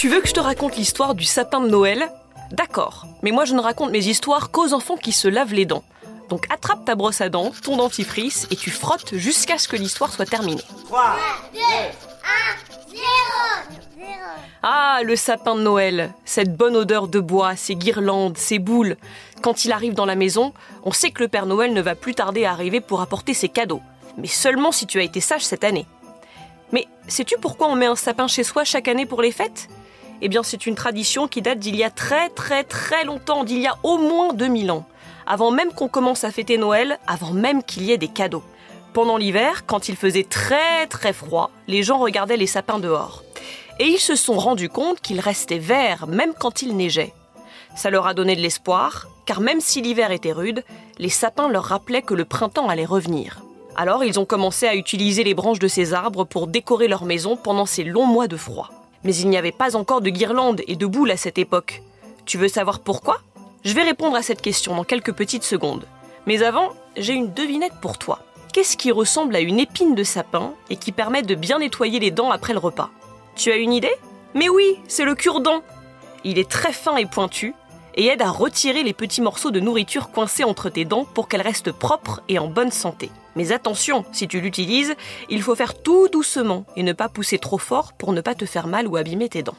Tu veux que je te raconte l'histoire du sapin de Noël? D'accord, mais moi je ne raconte mes histoires qu'aux enfants qui se lavent les dents. Donc attrape ta brosse à dents, ton dentifrice et tu frottes jusqu'à ce que l'histoire soit terminée. 3, 2, 1, 0, Ah, le sapin de Noël, cette bonne odeur de bois, ses guirlandes, ses boules. Quand il arrive dans la maison, on sait que le Père Noël ne va plus tarder à arriver pour apporter ses cadeaux. Mais seulement si tu as été sage cette année. Mais sais-tu pourquoi on met un sapin chez soi chaque année pour les fêtes? Eh bien, c'est une tradition qui date d'il y a très très très longtemps, d'il y a au moins 2000 ans. Avant même qu'on commence à fêter Noël, avant même qu'il y ait des cadeaux. Pendant l'hiver, quand il faisait très très froid, les gens regardaient les sapins dehors. Et ils se sont rendus compte qu'ils restaient verts même quand il neigeait. Ça leur a donné de l'espoir, car même si l'hiver était rude, les sapins leur rappelaient que le printemps allait revenir. Alors ils ont commencé à utiliser les branches de ces arbres pour décorer leur maison pendant ces longs mois de froid. Mais il n'y avait pas encore de guirlandes et de boules à cette époque. Tu veux savoir pourquoi? Je vais répondre à cette question dans quelques petites secondes. Mais avant, j'ai une devinette pour toi. Qu'est-ce qui ressemble à une épine de sapin et qui permet de bien nettoyer les dents après le repas? Tu as une idée? Mais oui, c'est le cure-dent. Il est très fin et pointu et aide à retirer les petits morceaux de nourriture coincés entre tes dents pour qu'elles restent propres et en bonne santé. Mais attention, si tu l'utilises, il faut faire tout doucement et ne pas pousser trop fort pour ne pas te faire mal ou abîmer tes dents.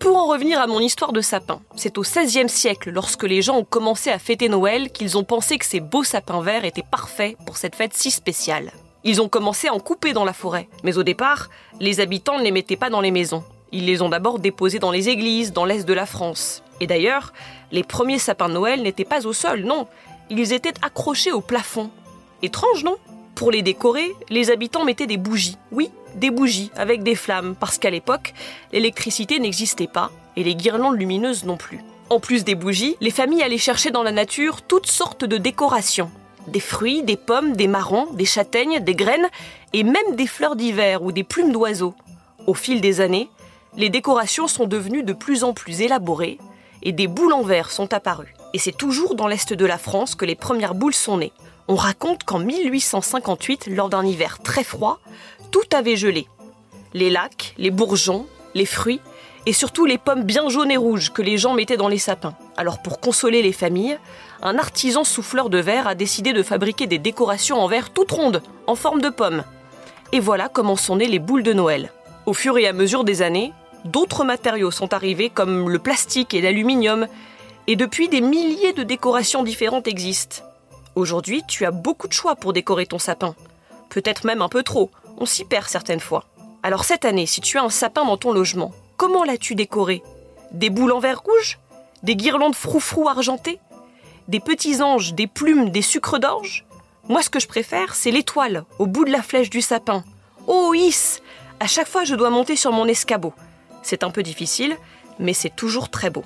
Pour en revenir à mon histoire de sapin, c'est au XVIe siècle, lorsque les gens ont commencé à fêter Noël, qu'ils ont pensé que ces beaux sapins verts étaient parfaits pour cette fête si spéciale. Ils ont commencé à en couper dans la forêt, mais au départ, les habitants ne les mettaient pas dans les maisons. Ils les ont d'abord déposés dans les églises, dans l'est de la France. Et d'ailleurs, les premiers sapins de Noël n'étaient pas au sol, non, ils étaient accrochés au plafond. Étrange, non? Pour les décorer, les habitants mettaient des bougies. Oui, des bougies avec des flammes, parce qu'à l'époque, l'électricité n'existait pas et les guirlandes lumineuses non plus. En plus des bougies, les familles allaient chercher dans la nature toutes sortes de décorations. Des fruits, des pommes, des marrons, des châtaignes, des graines et même des fleurs d'hiver ou des plumes d'oiseaux. Au fil des années, les décorations sont devenues de plus en plus élaborées et des boules en verre sont apparues. Et c'est toujours dans l'est de la France que les premières boules sont nées. On raconte qu'en 1858, lors d'un hiver très froid, tout avait gelé. Les lacs, les bourgeons, les fruits et surtout les pommes bien jaunes et rouges que les gens mettaient dans les sapins. Alors pour consoler les familles, un artisan souffleur de verre a décidé de fabriquer des décorations en verre toutes rondes, en forme de pommes. Et voilà comment sont nées les boules de Noël. Au fur et à mesure des années, d'autres matériaux sont arrivés comme le plastique et l'aluminium, et depuis des milliers de décorations différentes existent. Aujourd'hui, tu as beaucoup de choix pour décorer ton sapin. Peut-être même un peu trop, on s'y perd certaines fois. Alors cette année, si tu as un sapin dans ton logement, comment l'as-tu décoré? Des boules en verre rouge? Des guirlandes froufrou argentées? Des petits anges, des plumes, des sucres d'orge? Moi ce que je préfère, c'est l'étoile au bout de la flèche du sapin. Oh Is À chaque fois je dois monter sur mon escabeau. C'est un peu difficile, mais c'est toujours très beau.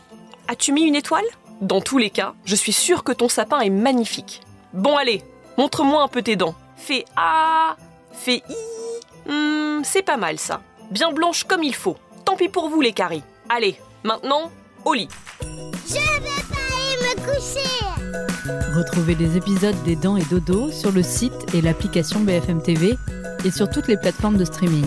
As-tu mis une étoile? Dans tous les cas, je suis sûre que ton sapin est magnifique. Bon allez, montre-moi un peu tes dents. Fais A, fais I. Hmm, c'est pas mal ça. Bien blanche comme il faut. Tant pis pour vous les caries. Allez, maintenant, au lit. Je vais pas aller me coucher. Retrouvez les épisodes des Dents et Dodo sur le site et l'application BFM TV et sur toutes les plateformes de streaming.